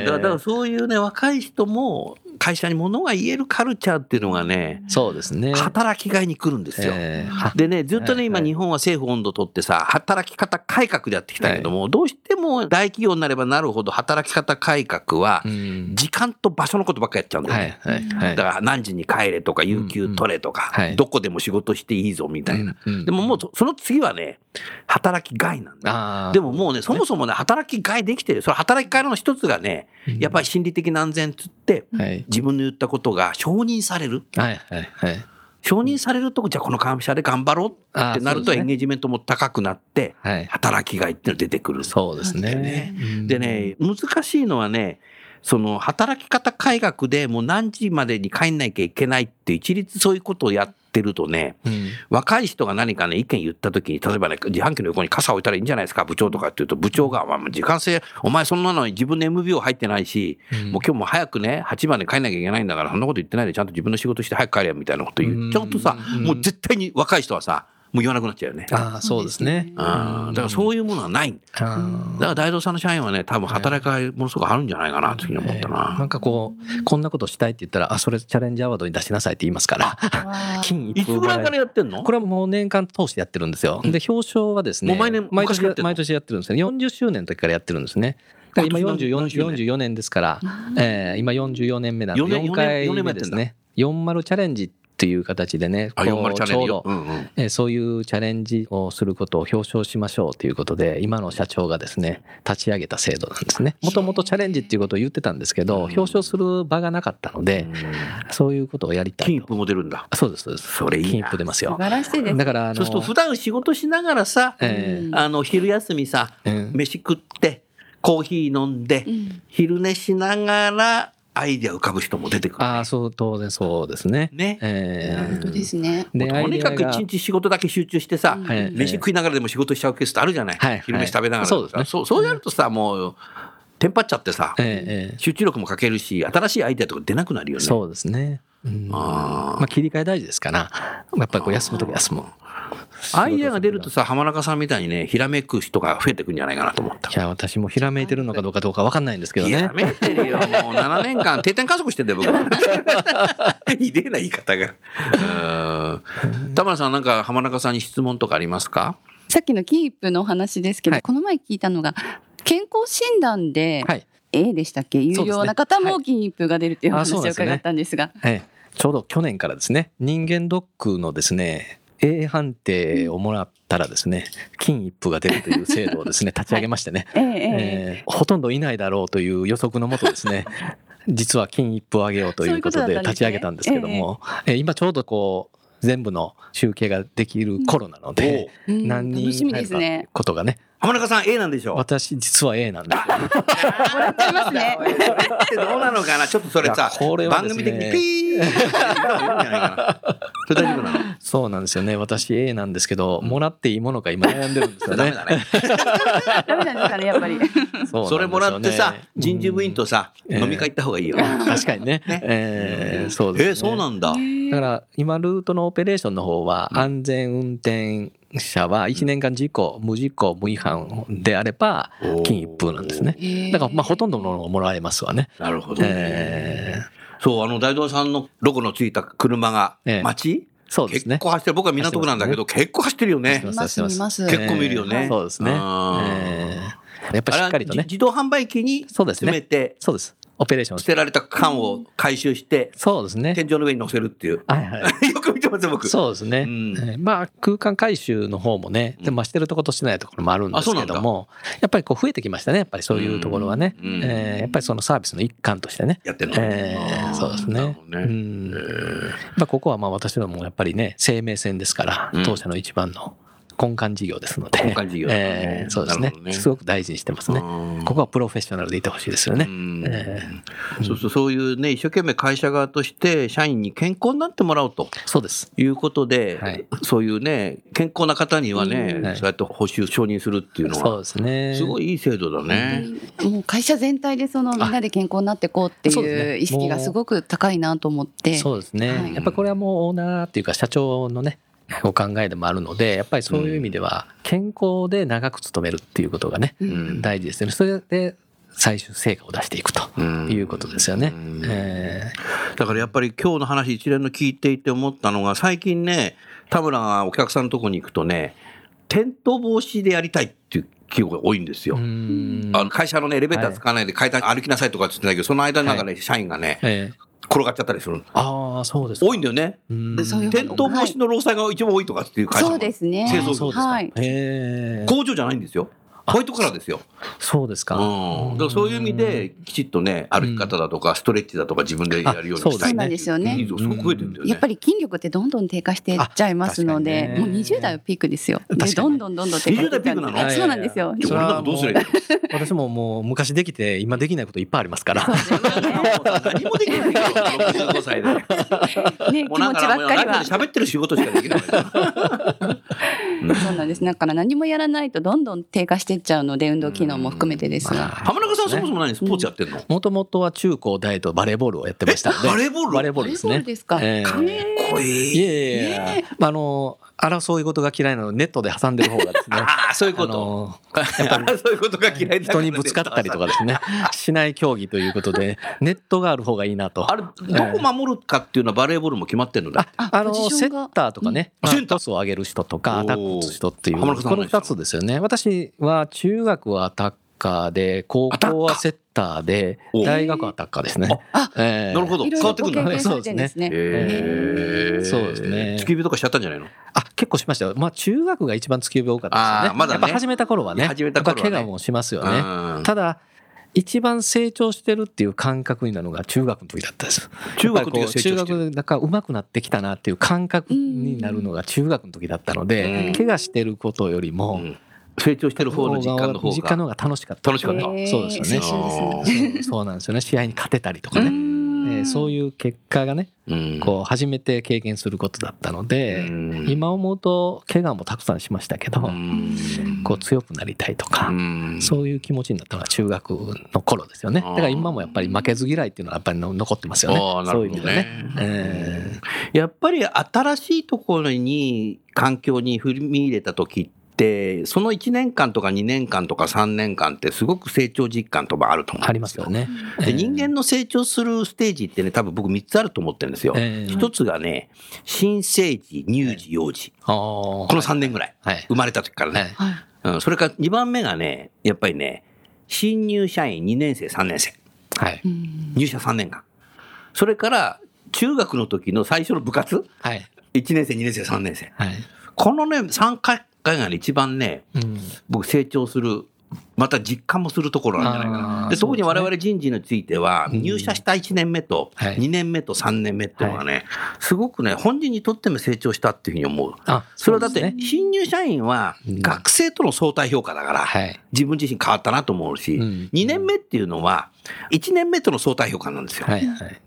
い だからそういうね、若い人も会社に物が言えるカルチャーっていうのがね、そうですね。働きがいに来るんですよ。えーはでね、ずっとね、今はいはい日本は政府温度取ってさ、働き方改革でやってきたけども、どうしても大企業になればなるほど働き方改革はう、ん。時間と場所のことばっかりやっちゃうんだよはね。いはいはい。だから何時に帰れとか、有給取れとか、うんうんはい。どこでも仕事していいぞみたいな。うんうんでももうそその次はね、働きがいなんだでももうね、そもそもね、働きがいできてる。それ働きがいの一つがね、やっぱり心理的な安全っつって、はい自分の言ったことが承認される。はいはいはい。承認されると、じゃあこの会社で頑張ろうってなると、エンゲージメントも高くなって、はい。働きがいって出てくる。そうですね。でね、難しいのはね、その働き方改革でもう何時までに帰んなきゃいけないって一律そういうことをやってるとね、うん。若い人が何かね、意見言った時に、例えばね、自販機の横に傘置いたらいいんじゃないですか、部長とかって言うと、部長が、まあ、時間制、お前そんなのに自分の MBO 入ってないし、うん。もう今日も早くね、8番で帰んなきゃいけないんだから、そんなこと言ってないで、ちゃんと自分の仕事して早く帰れよみたいなこと言っちゃうとさ、うん。もう絶対に若い人はさ、もう言わなくなっちゃうよね。ああ、そうですね。あだからそういうものはない。だかあら大道さんの社員はね、多分働きがいものすごくあるんじゃないかな、というふうに思ったなな。んかこう、こんなことしたいって言ったら、あ、それチャレンジアワードに出しなさいって言いますから。金いつぐらいからやってんの？これはもう年間通してやってるんですよ。で、表彰はですね、もう毎年毎年毎年やってるんですよ。40周年の時からやってるんですね。今あ年何周44年44年ですから、えー今44年目なんで、4年4回4年目やってんだ目ですね。40チャレンジっていう形でね、あ、こう4丸チャレンジよ。ちょうどうんうんえーそういうチャレンジをすることを表彰しましょうということで、今の社長がですね、立ち上げた制度なんですね。もともとチャレンジっていうことを言ってたんですけど、表彰する場がなかったので、そういうことをやりたいと。金一封も出るんだ。そうです、そうです。それいいな金一封出ますよ。素晴らしいです。だから、あの、そうすると普段仕事しながらさ、えーあの、昼休みさ、うん飯食って、コーヒー飲んで、ん昼寝しながら、アイデア浮かぶ人も出てくる。ああ、そう、当然そう。ですね。ね。えー。本当ですね。で、とにかく一日仕事だけ集中してさ、はい。飯食いながらでも仕事しちゃうケースってあるじゃない。はい。昼飯食べながら、そうですね。そうそうやるとさ、もう、テンパっちゃってさ、えええ集中力もかけるし、新しいアイデアとか出なくなるよね。えそうですね。うん。あー。まあ、切り替え大事ですから、やっぱりこう休むとき休む。アイデアが出るとさ、浜中さんみたいにね、ひらめく人が増えてくんじゃないかなと思ったい。や、私もひらめいてるのかどうかどうかわかんないんですけどねひら。めいてるよ。もう7年間定点観測してんだよ、僕。ひでえな言い方が。うん田村さん、なんか浜中さんに質問とかありますか？さっきのキープのお話ですけど、はいこの前聞いたのが、健康診断ではい。A でしたっけ？有料な方も金一封が出るっていう話を伺ったんですが。ええ、ちょうど去年からですね、人間ドックのですね、A 判定をもらったらですね、金一封が出るという制度をですね、立ち上げましてね、ええええ。えーほとんどいないだろうという予測のもとですね、実は金一封をあげようということで立ち上げたんですけども、えー今ちょうどこう、全部の集計ができる頃なので、うん。何人入るか。ことがね、浜中さん A なんでしょ私実は A なんですよ。もらっちゃいますね。どうなのかな？ちょっとそれさ、これは番組的にピー。それ大丈夫なの？そうなんですよね。私 A なんですけど、もらっていいものか今悩んでるんですよね。ダメだね。ダメなんですかね、やっぱり。それもらってさ、人事部員とさ、うん飲み会行った方がいいよ。確かにね。えーそうですね。えーそうなんだ。だから今ルートのオペレーションの方は安全運転者は1年間事故、無事故、無違反であれば金一封なんですね。だからまあほとんどのものをもらえますわね。なるほどね。えそう、あの、大道さんのロゴのついた車がええ、街？そうですね結構走ってる。僕は港区なんだけど、結構走ってるよね走って。見ます、見ます。結構見るよねえーそうですね。やっぱりしっかりとね。自動販売機にそうですね詰めて、そうです。オペレーション捨てられた缶を回収して、そうですね。天井の上に乗せるっていう。はいはい。よく見てます、僕。そうですね。まあ空間回収の方もね、でまあしてるところとしてないところもあるんですけども、やっぱりこう増えてきましたね。やっぱりそういうところはね。うんえーやっぱりそのサービスの一環としてね。やってるの。えそうですねうねん。まあここはまあ私どもやっぱりね、生命線ですから、うん当社の一番の根幹事業ですので。根幹事業えーそうですね。ねすごく大事にしてますね。うん。ここはプロフェッショナルでいてほしいですよね。うん。えそうそう、そういうね、一生懸命会社側として、社員に健康になってもらおうと。そうです。いうことで、はい。そういうね、健康な方にはね、うん。はい。そうやって報酬承認するっていうのは、そうですね。すごいいい制度だね。もう会社全体でそのみんなで健康になっていこうっていう意識がすごく高いなと思って。そうですね、はい。やっぱりこれはもうオーナーっていうか社長のね お考えでもあるのでやっぱりそういう意味では健康で長く勤めるっていうことがね、ん。大事ですよね。それで最終成果を出していくとうん。いうことですよね。うん。えだからやっぱり今日の話一連の聞いていて思ったのが、最近ね、田村がお客さんのとこに行くとね、転倒防止でやりたいっていう企業が多いんですよ。あの会社のね、エレベーター使わないで階段歩きなさいとかって言ってんだけど、その間になんかね、社員がね、ええ転がっちゃったりするの。ああ、そうですか。多いんだよね。転倒防止の労災が一番多いとかっていう会社もそうですね。製造業そうですか。はい。工場じゃないんですよ。ホワイトカラーですよ。そうですか。うん。だからそういう意味で、きちっとね、歩き方だとか、ストレッチだとか自分でやるようにしたいそうなんですよねいいぞすごく増えてるんだよね。やっぱり筋力ってどんどん低下していっちゃいますのあで、もう20代はピークですよ。で確かにどんどんどんどん低下していっちゃうん20代ピークなの？ですそうなんですよ。俺なんかどうすればいいの？私ももう昔できて、今できないこといっぱいありますから。何もできないから、65歳で。ね、気持ちばっかりは。喋ってる仕事しかできない。そうなんです。だから何もやらないとどんどん低下していっちゃうので、運動機能も含めてですが。浜中さんそもそも何スポーツやってんの？もともとは中高大とバレーボールをやってましたので。バレーボールバレーボールですね。バレーボールですかええかっこいい。いえいえいえ、まあ、あの、争い事が嫌いなので、ネットで挟んでる方がですね。ああ、そういうあこと。のやっぱり そういうことが嫌い人にぶつかったりとかですね、しない競技ということで、ネットがある方がいいなと。あれ、どこ守るかっていうのはバレーボールも決まってんのだ。あの、セッターとかね、まあうんセッタートスを上げる人とか、アタック打つ人っていう、この二つですよね。私は中学はアタッカーで、高校はセッターでお、大学はアタッカーですね。あええなるほど。変わってくるんだねご経験。されてるんですね。そうですね突き指とかしちゃったんじゃないの？あ、結構しましたよ。まあ中学が一番突き指多かったですよね。まだねやっぱ始めた頃はね。始めた頃はねやっぱ怪我もしますよね。うんただ、一番成長してるっていう感覚になるのが中学の時だったです。中学の時中学だから上手くなってきたなっていう感覚になるのが中学の時だったので、うん怪我してることよりも、うん成長してる方の実感の方が。実感の方が楽しかった。楽しかったそうですよねそうなんですよね。試合に勝てたりとかね。そういう結果がね、うん。こう初めて経験することだったので、うん。今思うと怪我もたくさんしましたけど、うん。こう強くなりたいとか、うん。そういう気持ちになったのが中学の頃ですよね。だから今もやっぱり負けず嫌いっていうのはやっぱりの残ってますよね。そういう意味でね。ね。えやっぱり新しいところに環境に踏み入れた時ってその1年間とか2年間とか3年間ってすごく成長実感とかあると思うんーありますよね。で人間の成長するステージってね多分僕3つあると思ってるんですよ。えー一つがね新生児乳児幼児この3年ぐらいはい。生まれた時からね、はいはい。うん、それから2番目がねやっぱりね新入社員2年生3年生はい。うん入社3年間それから中学の時の最初の部活？はい。1年生2年生3年生はい。このね3回がね一番ねうん。僕成長するまた実感もするところなんじゃないかな。で特に我々人事についてはうん。入社した1年目とはい。2年目と3年目っていうのはねすごくね本人にとっても成長したっていうふうに思う。あ、それはだって新入社員はうん。学生との相対評価だからはい。自分自身変わったなと思うしうん。2年目っていうのは1年目との相対評価なんですよ。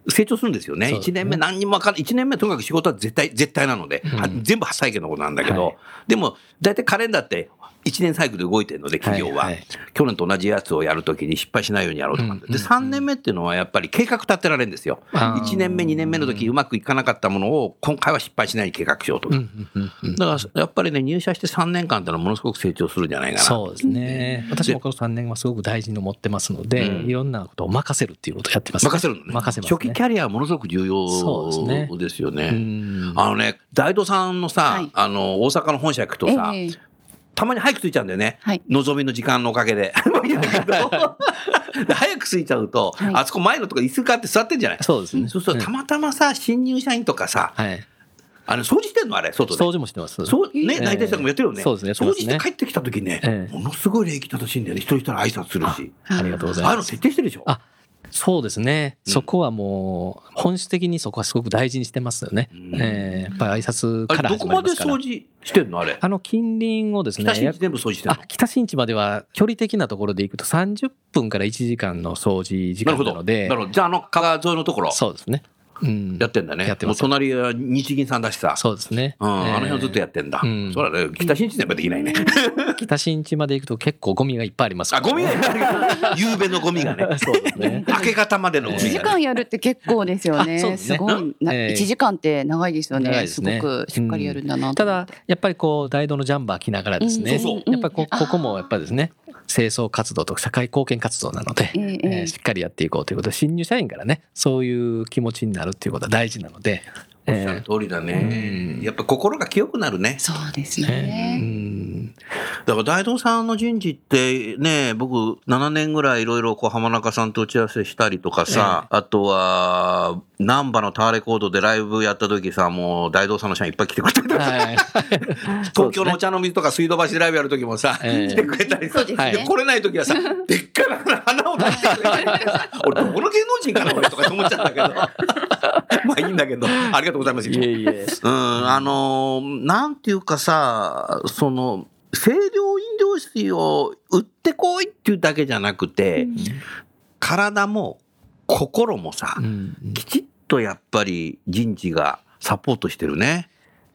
成長するんですよね。そうですね。1年目何にも分からない。1年目とにかく仕事は絶対、絶対なので、全部初体験のことなんだけど、はい。でも、大体カレンダーって1年サイクルで動いてるので、企業は。はいはい去年と同じやつをやるときに失敗しないようにやろうとか。うんで、3年目っていうのはやっぱり計画立てられるんですよ。あー1年目、2年目の時うまくいかなかったものを、今回は失敗しないように計画しようとか。うんうんうんうんだから、やっぱりね、入社して3年間ってのはものすごく成長するんじゃないかな。そうですね。私もこの3年はすごく大事に思ってますので、うんいろんなことを任せるっていうことをやってます。任せるのね。任せますね。初期キャリアはものすごく重そうですね要ですよね。うんあのね、大道さんのさ、はいあの、大阪の本社行くとさ、ええたまに早く着いちゃうんだよね。はい望みの時間のおかげ で。早く着いちゃうと、はいあそこ前のとこ椅子買って座ってんじゃない？そうですね。そうするとたまたまさ、新入社員とかさ、はい。あの、掃除してんの？あれ、外で。掃除もしてます。そう、ね、ええ内定者もやってるよね。そうですね掃除して帰ってきた時ね、ええものすごい礼儀正しいんだよね。一人一人挨拶するし。ありがとうございああいうのます。徹底してるでしょ？あそうですね。うんそこはもう、本質的にそこはすごく大事にしてますよね。うんええやっぱり挨拶あかられどこまで。掃除してんのあれ？あの近隣をですね、北新地全部掃除してあ北新地までは距離的なところで行くと30分から1時間の掃除時。間なのでなるほど。じゃあ、あの川沿いのところ、そうですね。うん、やってんだね。やってますもう隣は日銀さんだしさ。そうですね。うん、あの辺はずっとややってんだ。うんそうだね。北新地でやっぱできないね。北新地まで行くと結構ゴミがいっぱいありますあ、ゴミが、夕べのゴミがね。そうですね。明け方までのゴ1時ミがね。間やるって結構ですよね。あそうですねすごいな。ええ1時間って長いですよね。すごくしっかりやるんだなとた思ってだ、やっぱりこう、大道のジャンバー着ながらですね、うんそうそうやっぱりこここもやっぱりですね、清掃活動とか社会貢献活動なので、ええええ。えーしっかりやっていこうということで、新入社員からね、そういう気持ちになるっていうことは大事なので、おっしゃる通りだね。う。ん。やっぱ心が清くなるね。そうですえーね。うん。だから大道さんの人事ってね、僕7年ぐらいいろいろこう浜中さんと打ち合わせしたりとかさ、あとは、難波のタワーレコードでライブやった時さ、もう大道さんの社員いっぱい来てくれてた。はい。東京のお茶の水とか水道橋でライブやる時もさ、ええ来てくれたりさ、そうですね。で来れない時はさ、でっかな花を出してくれた俺どこの芸能人かな俺とか思っちゃったけど。まあいいんだけど、ありがとうございます。いえいえ。うん、あのーなんていうかさ、その、清涼飲料水を売ってこいっていうだけじゃなくて、体も心もさ、うんきちっとやっぱり人事がサポートしてるね。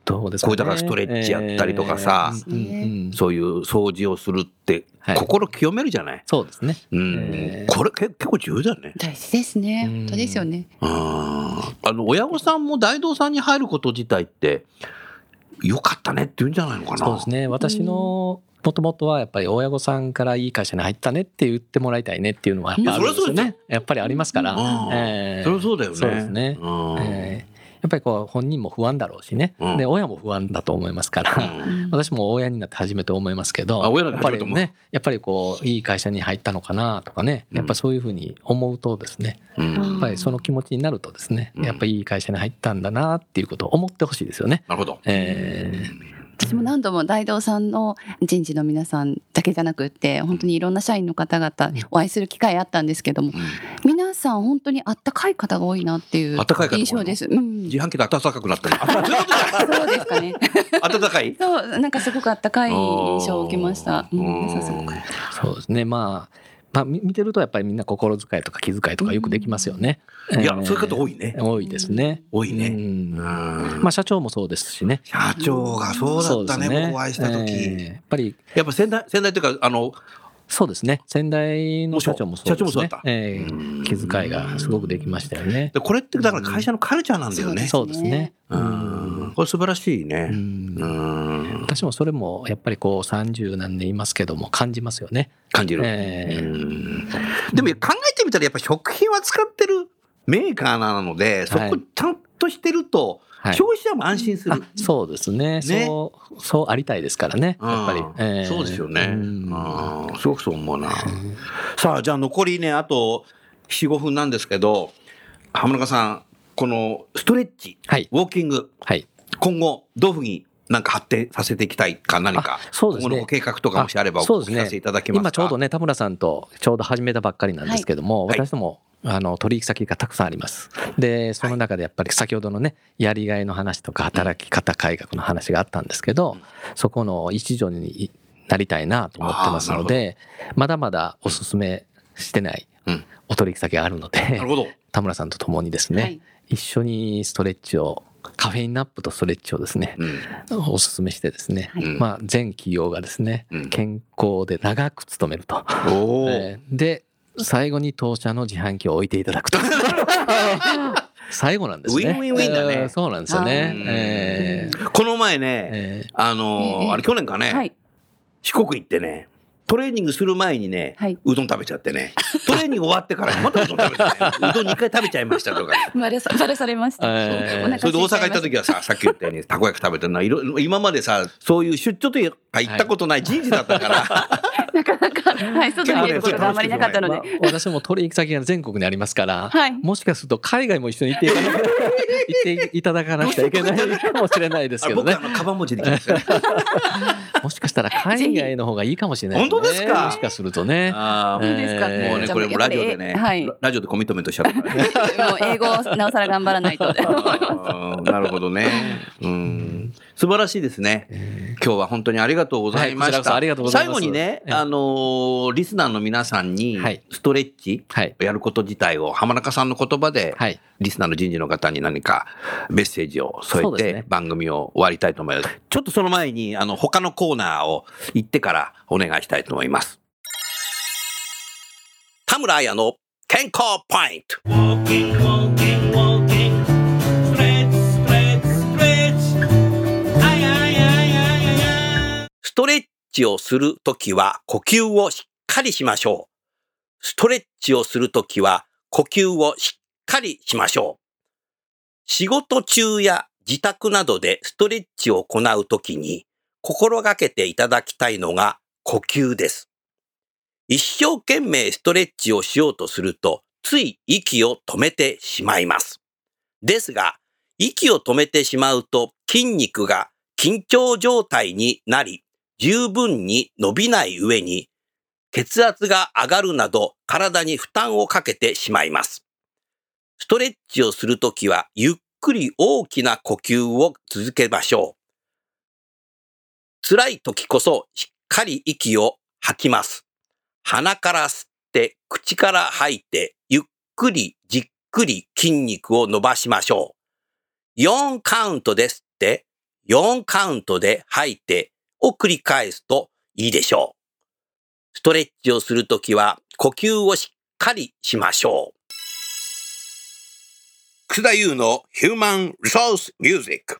どうですかね。こういうだからストレッチやったりとかさえーそういう掃除をするって、はい心清めるじゃない？そうですね。うんえーこれけ結構重要だよね。大事ですね。うん本当ですよね。うんあの、親御さんも大道さんに入ること自体って、よかったねって言うんじゃないのかな？そうですね。私の、もともとはやっぱり親御さんからいい会社に入ったねって言ってもらいたいねっていうのはやっぱあるんですよいやそりゃそうね。やっぱりありますから。うんえーそれはそうだよね。そうですねうんえーやっぱりこう本人も不安だろうしね、うん。で親も不安だと思いますから、うん。私も親になって初めて思いますけどやっぱりねやっぱりこういい会社に入ったのかなとかね。やっぱりそういうふうに思うとですね。うん。やっぱりその気持ちになるとですね。うん。やっぱりいい会社に入ったんだなっていうことを思ってほしいですよね。なるほど。え私も何度も大道さんの人事の皆さんだけじゃなくって本当にいろんな社員の方々お会いする機会あったんですけども皆さん本当にあったかい方が多いなっていう印象です。うん、自販機で暖かくなった そうですかね。暖かい。そうなんかすごくあったかい印象を受けました。うん、そうですね。まあまあ、み見てるとやっぱりみんな心遣いとか気遣いとかよくできますよね。いやえー。そういう方多いね。多いですね。多いね。うん。うん。まあ社長もそうですしね。社長がそうだったね、そうです僕お会いした時、えー。やっぱりやっぱ先代、先代というか、あの、そうですね。先代の社長もそうですね。社長もそうだったえー気遣いがすごくできましたよね。でこれってだから会社のカルチャーなんだよね。そうですね。ううんん。これ素晴らしいね。うんうん。私もそれもやっぱりこう30何年いますけども感じますよね。感じる。えーうんでも考えてみたらやっぱ食品は使ってるメーカーなので、そこちゃんとしてると、はい消費者も安心すある。そうですね。そうそうありたいですからね。やっぱり、うんえ。ーそうですよね。うん。うん。すごくそう思うな。さあ、じゃあ残りね、あと4、5分なんですけど、浜中さん、このストレッチ、はい。ウォーキング、はい。今後、どういうふうになんか発展させていきたいか何かあ、そうですね。のご計画とかもしあればおあそうですね。聞かせていただけますか？今ちょうどね田村さんとちょうど始めたばっかりなんですけども、はい。私どもあの取引先がたくさんあります。でその中でやっぱり先ほどのねやりがいの話とか働き方改革の話があったんですけど、そこの一助になりたいなと思ってますのでまだまだおすすめしてないうん。お取引先があるので。田村さんと共にですね、はい。一緒にストレッチをカフェインナップとストレッチをですね、うん。おすすめしてですね、うんまあ、全企業がですね、うん。健康で長く勤めると。で最後に当社の自販機を置いていただくと。最後なんですね。ウィンウィンウィンだね。えーそうなんですよね。うんえー。この前ね、えあのーええあれ去年かね、はい。四国行ってね、トレーニングする前にね、はい。うどん食べちゃってね、トレーニング終わってから またうどん食べてね、うどん2回食べちゃいましたとか。バレさバレされました。えーそれで大阪行った時時はさ、さっき言ったようにたこ焼き食べてるのはいろ今までさ、そういう出張というか行ったことない人事だったから、なかなかはい外に出ることがあまりなかったので。まあ、私も取引先が全国にありますから、はい。もしかすると海外も一緒に行っていかな行っていただかなくちゃいけないかもしれないですけどね。僕あのカバン持ちできましたよ。もしかしたら海外の方がいいかもしれない、当ですか？もしかするとね。あー。そうですか？えー。もうね、これもラジオでね、はい。ララジオでコミットメントしちゃったからね。もう英語をなおさら頑張らないと。なるほどね。うん。素晴らしいですね。今日は本当にありがとうございました。ありがとうございます。最後にね、ええあのーリスナーの皆さんにはい、ストレッチ、はい。やること自体を浜中さんの言葉で、はい。リスナーの人事の方に何かメッセージを添えて番組を終わりたいと思います。ちょっとその前に、あの、他のコーナーを行ってからお願いしたいと思います。田村彩の健康ポイント。ストレッチをするときは呼吸をしっかりしましょう。ストレッチをするときは呼吸をしっかりしましょう。仕事中や自宅などでストレッチを行うときに心がけていただきたいのが呼吸です。一生懸命ストレッチをしようとすると、つい息を止めてしまいます。ですが、息を止めてしまうと筋肉が緊張状態になり、十分に伸びない上に、血圧が上がるなど体に負担をかけてしまいます。ストレッチをするときは、ゆっくり大きな呼吸を続けましょう。辛い時こそしっかり息を吐きます。鼻から吸って、口から吐いて、ゆっくりじっくり筋肉を伸ばしましょう。4カウントで吸って、4カウントで吐いてを繰り返すといいでしょう。ストレッチをするときは呼吸をしっかりしましょう。楠田優の Human Resource Music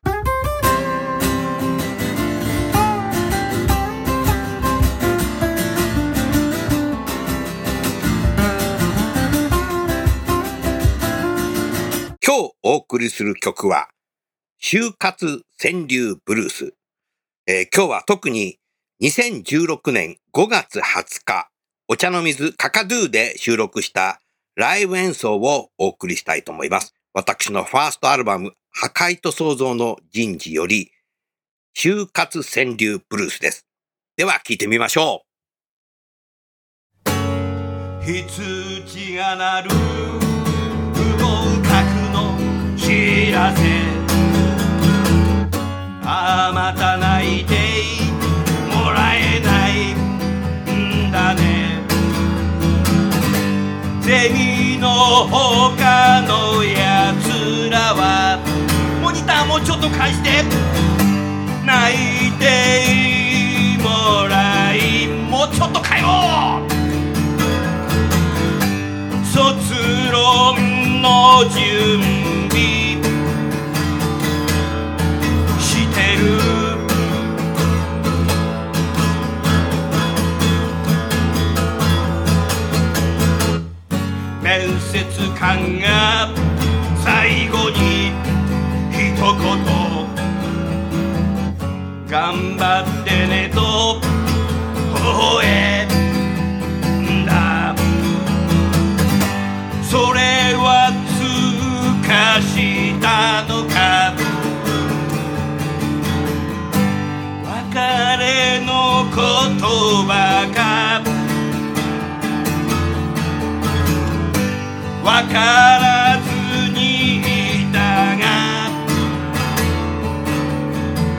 今日お送りする曲は、就活川柳ブルース。えー今日は特に2016年5月20日、お茶の水カカドゥで収録したライブ演奏をお送りしたいと思います。私のファーストアルバム、破壊と創造の人事より、就活川柳ブルースです。では聴いてみましょう。羊が鳴るらせ。ああまた泣いてもらえないんだね。ゼミの他のやつらはモニターもちょっと貸して。泣いてもらいもうちょっとかよ卒論の準備。面接官が最後に一言頑張ってねと微笑んだ。それは通過したのか。別れの言葉からずにいたが。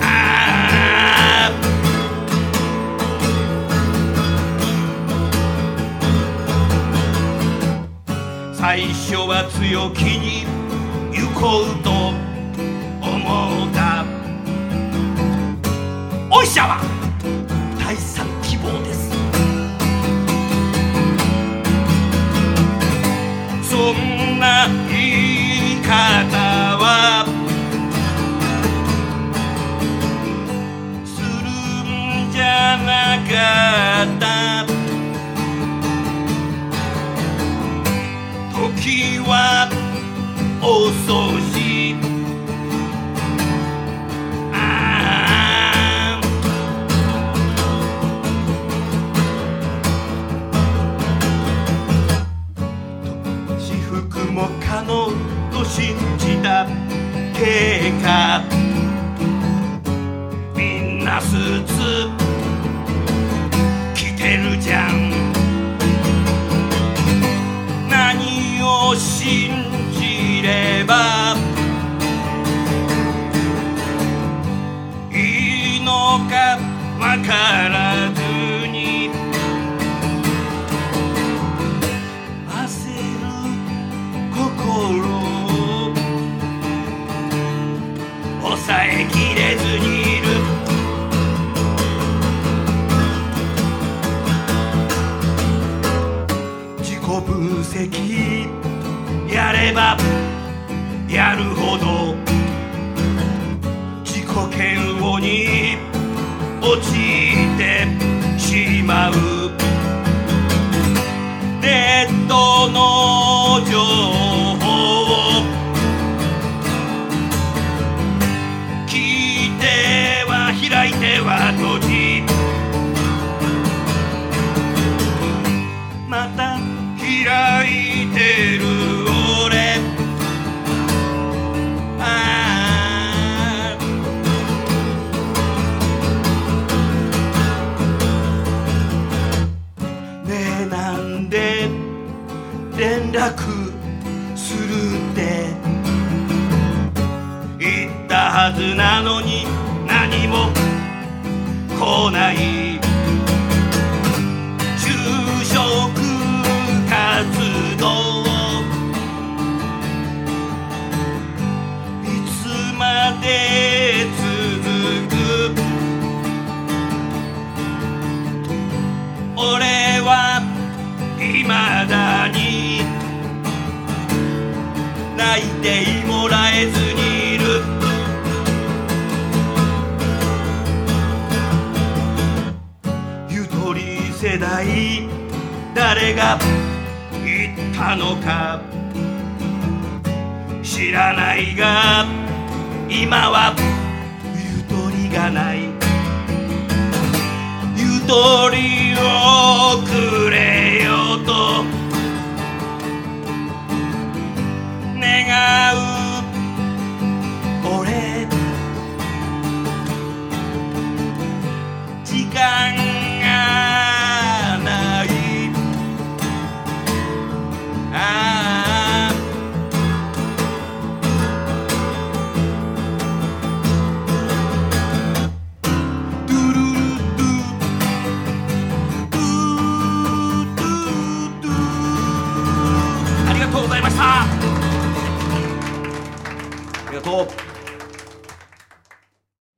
ああ最初は強気に行こうと思った。お医者は着てるじゃん。何を信じれば。いいのかわからずに。焦る心抑えきれずに。やればやるほど自己嫌悪に陥ってしまう。デッドの泣いてもらえずにいる。ゆとり世代誰が言ったのか。知らないが今は。ゆとりがない。ゆとりをくれよと。う。俺時間。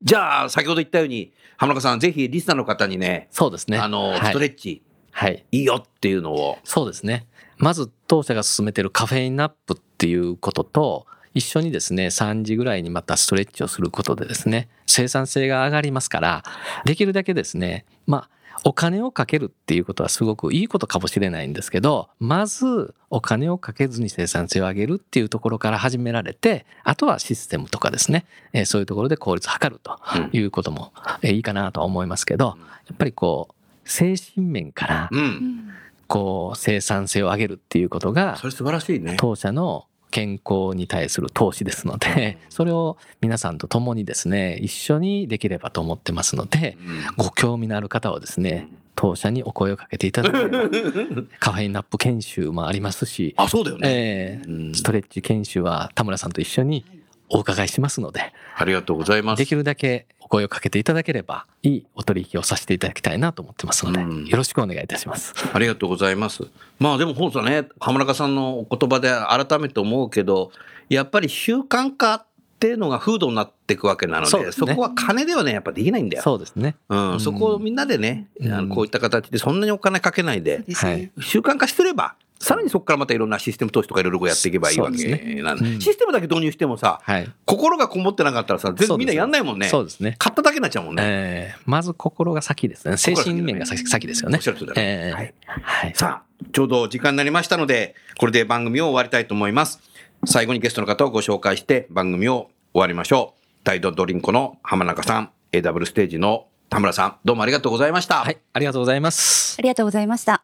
じゃあ先ほど言ったように浜中さんぜひリスナーの方にねそうですね。あの、はいストレッチはい。いいよっていうのをそうですね。まず当社が進めているカフェインナップっていうことと、一緒にですね、3時ぐらいにまたストレッチをすることでですね、生産性が上がりますから、できるだけですね、まあ、お金をかけるっていうことはすごくいいことかもしれないんですけど、まずお金をかけずに生産性を上げるっていうところから始められて、あとはシステムとかですね、えーそういうところで効率を図るということもえーいいかなとは思いますけど、やっぱりこう、精神面からうん。こう生産性を上げるっていうことがそれ素晴らしいね。当社の健康に対する投資ですのでそれを皆さんと共にですね一緒にできればと思ってますのでご興味のある方はですね当社にお声をかけていただければ カフェインナップ研修もありますし、あそうだよね、えうん。ーストレッチ研修は田村さんと一緒にお伺いしますのでありがとうございます。できるだけお声をかけていただければいいお取引をさせていただきたいなと思ってますのでうん。よろしくお願いいたします。ありがとうございます。まあでも本当ね、浜中さんのお言葉で改めて思うけど、やっぱり習慣化っていうのが風土になっていくわけなので、そそこは金ではね、やっぱできないんだよ。そうですね。うん、うん。そこをみんなでね、あうん。のこういった形でそんなにお金かけないで、ですね。はい。習慣化してれば、さらにそこからまたいろんなシステム投資とかいろいろやっていけばいいわけなんで、うんシステムだけ導入してもさ、はい。心がこもってなかったらさ、全そうです然みんなやんないもんね。そうですね。買っただけになっちゃうもんね。えーまず心が先ですね。精神面が先先ですよねおっし。ゃる通りだねえーはいはい。さあ、ちょうど時間になりましたので、これで番組を終わりたいと思います。最後にゲストの方をご紹介して番組を終わりましょう。タイドドリンコの浜中さん、AW ステージの田村さん、どうもありがとうございました。はい。ありがとうございますあ。りがとうございました。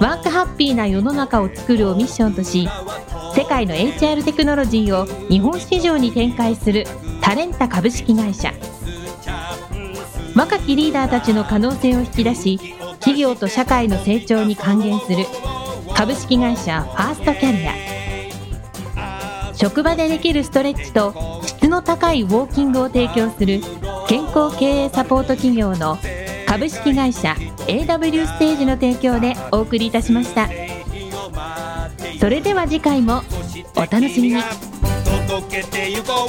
ワークハッピーな世の中を作るをミッションとし世界の HR テクノロジーを日本市場に展開するタレンタ株式会社。若きリーダーたちの可能性を引き出し企業と社会の成長に還元する株式会社ファーストキャリア。職場でできるストレッチと質の高いウォーキングを提供する健康経営サポート企業の株式会社 AW ステージの提供でお送りいたしました。それでは次回もお楽しみに届けてゆこう